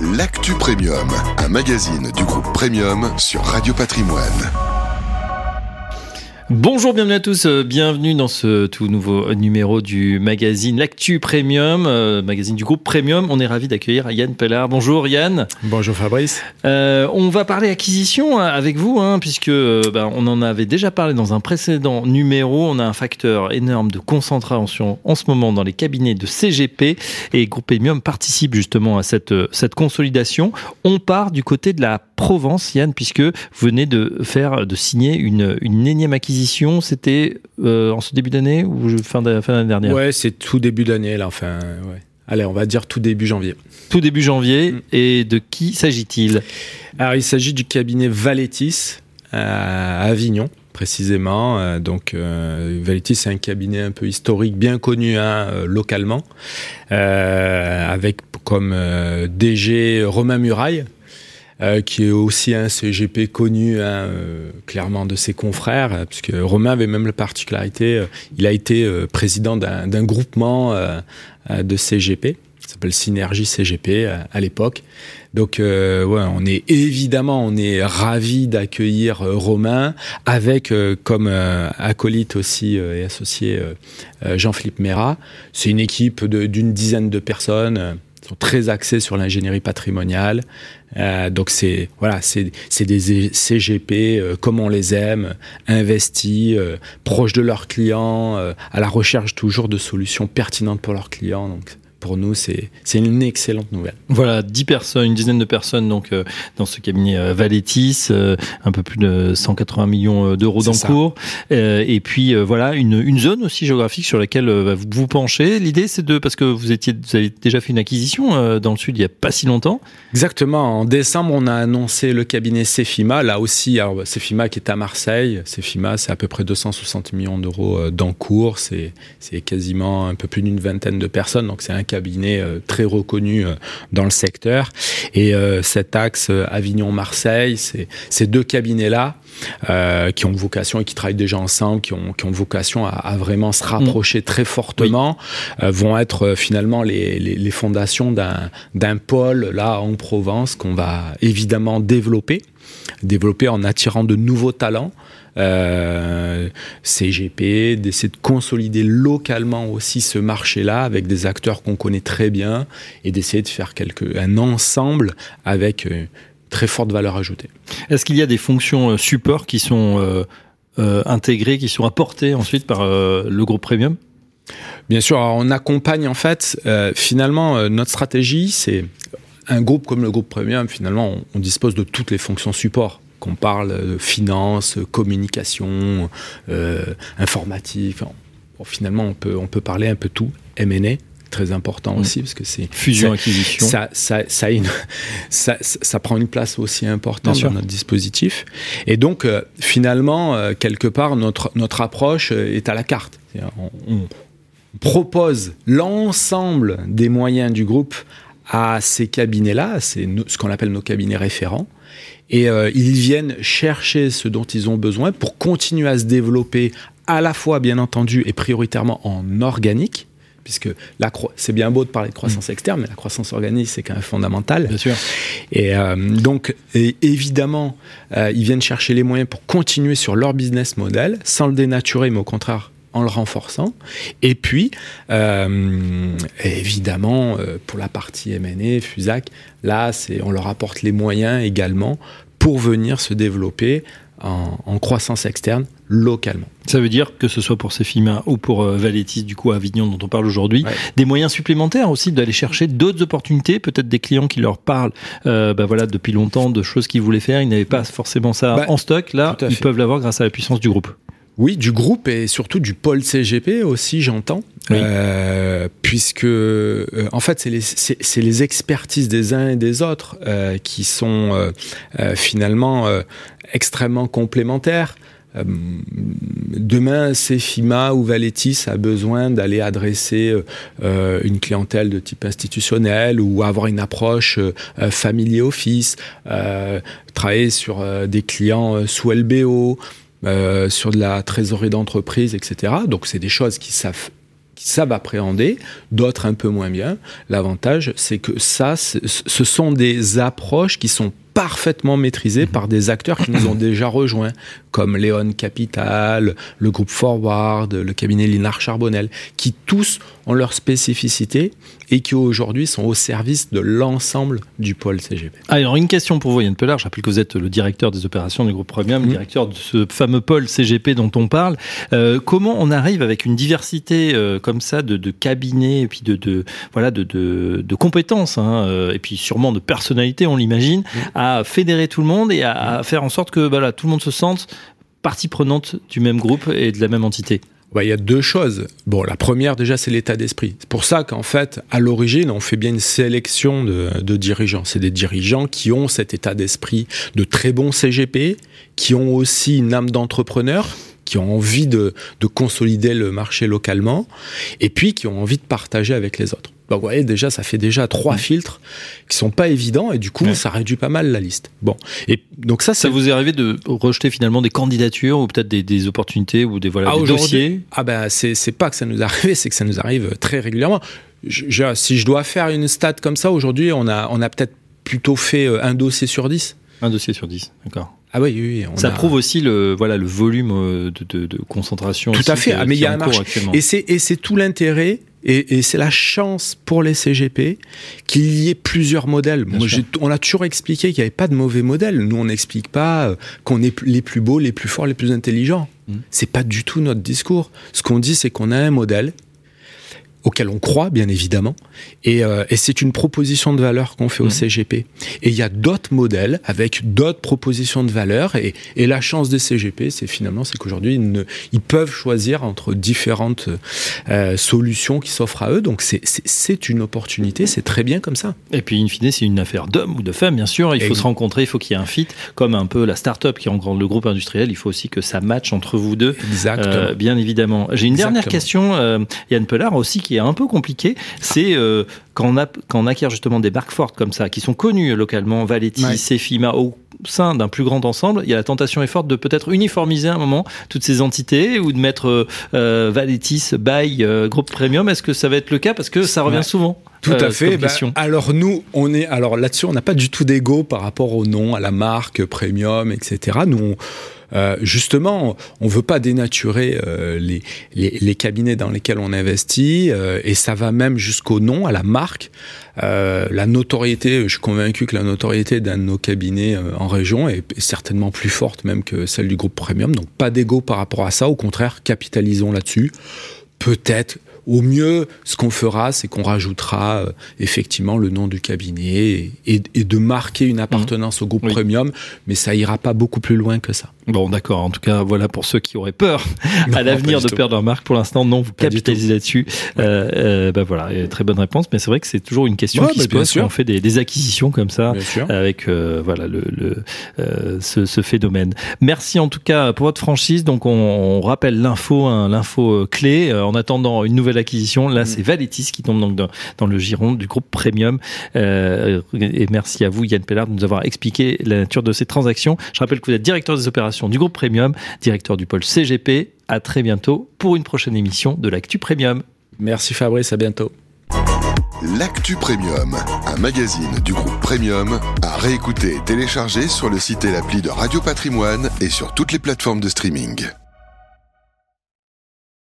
l'actu Premium, un magazine du groupe Premium sur Radio Patrimoine. Bonjour, bienvenue à tous, euh, bienvenue dans ce tout nouveau numéro du magazine L'Actu Premium, euh, magazine du groupe Premium. On est ravi d'accueillir Yann Pellard. Bonjour Yann. Bonjour Fabrice. Euh, on va parler acquisition avec vous, hein, puisque bah, on en avait déjà parlé dans un précédent numéro. On a un facteur énorme de concentration en ce moment dans les cabinets de CGP et Groupe Premium participe justement à cette, cette consolidation. On part du côté de la Provence, Yann, puisque vous venez de faire, de signer une, une énième acquisition. C'était euh, en ce début d'année ou fin d'année fin dernière? Ouais, c'est tout début d'année là. Enfin, ouais. Allez, on va dire tout début janvier. Tout début janvier. Mm. Et de qui s'agit-il? Alors, il s'agit du cabinet Valetis à Avignon précisément. Euh, donc, euh, Valetis, c'est un cabinet un peu historique, bien connu hein, localement, avec comme DG Romain Muraille, euh, qui est aussi un CGP connu hein, euh, clairement de ses confrères, euh, puisque Romain avait même la particularité, il a été président d'un groupement de CGP, s'appelle Synergie CGP à l'époque. Donc ouais, on est évidemment on est ravi d'accueillir Romain avec comme acolyte aussi et associé Jean-Philippe Mera. C'est une équipe d'une dizaine de personnes sont très axés sur l'ingénierie patrimoniale. Euh, donc c'est voilà, c'est des CGP euh, comme on les aime, investis, euh, proches de leurs clients, à la recherche toujours de solutions pertinentes pour leurs clients. Donc pour nous, c'est une excellente nouvelle. Voilà, 10 personnes, une dizaine de personnes donc euh, dans ce cabinet euh, Valetis, euh, un peu plus de 180 millions d'euros d'encours. et puis voilà, une, une, zone aussi géographique sur laquelle vous vous penchez. L'idée, c'est de, parce que vous, étiez, vous avez déjà fait une acquisition dans le sud il n'y a pas si longtemps. Exactement. En décembre, on a annoncé le cabinet Cefima. Là aussi, alors Cefima qui est à Marseille. Cefima, c'est à peu près 260 millions d'euros d'encours. C'est quasiment un peu plus d'une vingtaine de personnes. Donc c'est un cabinet euh, très reconnu euh, dans le secteur. Et euh, cet axe Avignon-Marseille, ces deux cabinets-là, qui ont vocation et qui travaillent déjà ensemble, qui ont, qui ont vocation à, vraiment se rapprocher très fortement, vont être finalement les, les, les fondations d'un pôle là en Provence qu'on va évidemment développer, développer en attirant de nouveaux talents euh, CGP, d'essayer de consolider localement aussi ce marché-là avec des acteurs qu'on connaît très bien et d'essayer de faire quelque, un ensemble avec une euh, très forte valeur ajoutée. Est-ce qu'il y a des fonctions euh, support qui sont intégrées, qui sont apportées ensuite par le groupe Premium? Bien sûr, on accompagne en fait, finalement, notre stratégie, c'est un groupe comme le groupe Premium, finalement, on dispose de toutes les fonctions support qu'on parle de finance, communication, euh, informatique. finalement, on peut, on peut parler un peu tout. M&A, très important mm. aussi parce que c'est fusion acquisition ça ça ça, une, ça, ça, prend une place aussi importante dans notre dispositif et donc euh, finalement euh, quelque part notre notre approche est à la carte on, on, propose l'ensemble des moyens du groupe à ces cabinets là c'est ce qu'on appelle nos cabinets référents et euh, ils viennent chercher ce dont ils ont besoin pour continuer à se développer à la fois, bien entendu, et prioritairement en organique, puisque c'est bien beau de parler de croissance mmh. externe, mais la croissance organique, c'est quand même fondamental. Bien sûr. Et euh, donc, évidemment, euh, ils viennent chercher les moyens pour continuer sur leur business model, sans le dénaturer, mais au contraire, en le renforçant. Et puis, euh, évidemment, euh, pour la partie M&A, Fusac, là, on leur apporte les moyens également pour venir se développer en, croissance externe localement. Ça veut dire que ce soit pour Cefima ou pour euh, Valetis, du coup à Avignon dont on parle aujourd'hui, des moyens supplémentaires aussi d'aller chercher d'autres opportunités, peut-être des clients qui leur parlent bah voilà, depuis longtemps de choses qu'ils voulaient faire, ils n'avaient pas forcément ça bah, en stock, là ils peuvent l'avoir grâce à la puissance du groupe. Oui, du groupe et surtout du pôle CGP aussi, j'entends. Euh, puisque, euh, en fait, c'est les, les, expertises des uns et des autres euh, qui sont finalement extrêmement complémentaires. demain, Cefima ou Valetis a besoin d'aller adresser une clientèle de type institutionnel ou avoir une approche familier office, travailler sur des clients sous LBO, euh, sur de la trésorerie d'entreprise, etc. Donc c'est des choses qui savent qui savent appréhender, d'autres un peu moins bien. L'avantage, c'est que ça, ce sont des approches qui sont parfaitement maîtrisées par des acteurs qui nous ont déjà rejoints, comme Léon Capital, le groupe Forward, le cabinet Linard Charbonnel, qui tous ont leur spécificité et qui aujourd'hui sont au service de l'ensemble du pôle CGP. Alors une question pour vous Yann Pellard, je rappelle que vous êtes le directeur des opérations du groupe Premium, mmh. directeur de ce fameux pôle CGP dont on parle. Euh, comment on arrive avec une diversité euh, comme ça de, de, cabinets et puis de, de voilà de, de, compétences hein, euh, et puis sûrement de personnalité, on l'imagine, mmh. À fédérer tout le monde et à, faire en sorte que voilà, tout le monde se sente partie prenante du même groupe et de la même entité bah, il y a deux choses. Bon, la première déjà, c'est l'état d'esprit. C'est pour ça qu'en fait, à l'origine, on fait bien une sélection de, de dirigeants. C'est des dirigeants qui ont cet état d'esprit de très bons CGP, qui ont aussi une âme d'entrepreneur, qui ont envie de, de consolider le marché localement, et puis qui ont envie de partager avec les autres. Donc, vous voyez, déjà, ça fait déjà trois mmh. filtres qui sont pas évidents et du coup, ça réduit pas mal la liste. Bon. Et donc ça, ça vous est arrivé de rejeter finalement des candidatures ou peut-être des, des, opportunités ou des, voilà, ah, des dossiers Ah ben, c'est, pas que ça nous arrive, c'est que ça nous arrive très régulièrement. Je, si je dois faire une stat comme ça, aujourd'hui, on a, on a peut-être plutôt fait euh, un dossier sur dix. Un dossier sur dix, d'accord. Ah oui, oui, ça prouve aussi le voilà le volume euh, de, de, de concentration. Tout à fait. Ah, mais il y a un marché. Et c'est et c'est tout l'intérêt et, c'est la chance pour les CGP qu'il y ait plusieurs modèles. on a toujours expliqué qu'il n'y avait pas de mauvais modèles. Nous, on n'explique pas euh, qu'on est les plus beaux, les plus forts, les plus intelligents. Ce mmh. C'est pas du tout notre discours. Ce qu'on dit, c'est qu'on a un modèle auquel on croit, bien évidemment. Et, euh, et c'est une proposition de valeur qu'on fait au mmh. CGP. Et il y a d'autres modèles avec d'autres propositions de valeur. Et, et, la chance des CGP, c'est finalement, c'est qu'aujourd'hui, ils, ils, peuvent choisir entre différentes euh, solutions qui s'offrent à eux. Donc c'est une opportunité, c'est très bien comme ça. Et puis, in fine, c'est une affaire d'hommes ou de femmes, bien sûr. Il faut se rencontrer, il faut qu'il y ait un fit, comme un peu la start-up qui engrange le groupe industriel. Il faut aussi que ça matche entre vous deux. Exactement. Euh, bien évidemment. J'ai une dernière question, Yann Pellard aussi, qui est un peu compliqué, c'est euh, quand, on a, quand on acquiert justement des marques fortes comme ça, qui sont connues localement, Valetti, ouais. au sein d'un plus grand ensemble, il y a la tentation est forte de peut-être uniformiser à un moment toutes ces entités ou de mettre euh, euh Valetis, Bay, euh, groupe premium. Est-ce que ça va être le cas? Parce que ça revient souvent tout à fait. Ben, alors nous, on est alors là-dessus, on n'a pas du tout d'ego par rapport au nom, à la marque premium, etc. Nous, on, euh, justement, on veut pas dénaturer euh, les, cabinets dans lesquels on investit, euh, et ça va même jusqu'au nom, à la marque. la notoriété, je suis convaincu que la notoriété d'un de nos cabinets en région est, est, certainement plus forte même que celle du groupe Premium. Donc pas d'ego par rapport à ça. Au contraire, capitalisons là-dessus. Peut-être au mieux, ce qu'on fera, c'est qu'on rajoutera euh, effectivement le nom du cabinet et, de marquer une appartenance au groupe premium, mais ça ira pas beaucoup plus loin que ça. Bon, d'accord. En tout cas, voilà pour ceux qui auraient peur à l'avenir de perdre leur marque. Pour l'instant, non, vous capitalisez là-dessus. Euh, euh, ben voilà, très bonne réponse. Mais c'est vrai que c'est toujours une question qui bah, se pose quand on fait des, acquisitions comme ça, avec voilà le, ce, phénomène. Merci en tout cas pour votre franchise. Donc, on, rappelle l'info, hein, l'info clé. en attendant une nouvelle acquisition. Là, mm. c'est Valetis qui tombe donc dans, le giron du groupe Premium. Euh, et merci à vous, Yann Pellard, de nous avoir expliqué la nature de ces transactions. Je rappelle que vous êtes directeur des opérations du groupe Premium, directeur du pôle CGP. À très bientôt pour une prochaine émission de l'Actu Premium. Merci Fabrice, à bientôt. L'Actu Premium, un magazine du groupe Premium, à réécouter et télécharger sur le site et l'appli de Radio Patrimoine et sur toutes les plateformes de streaming.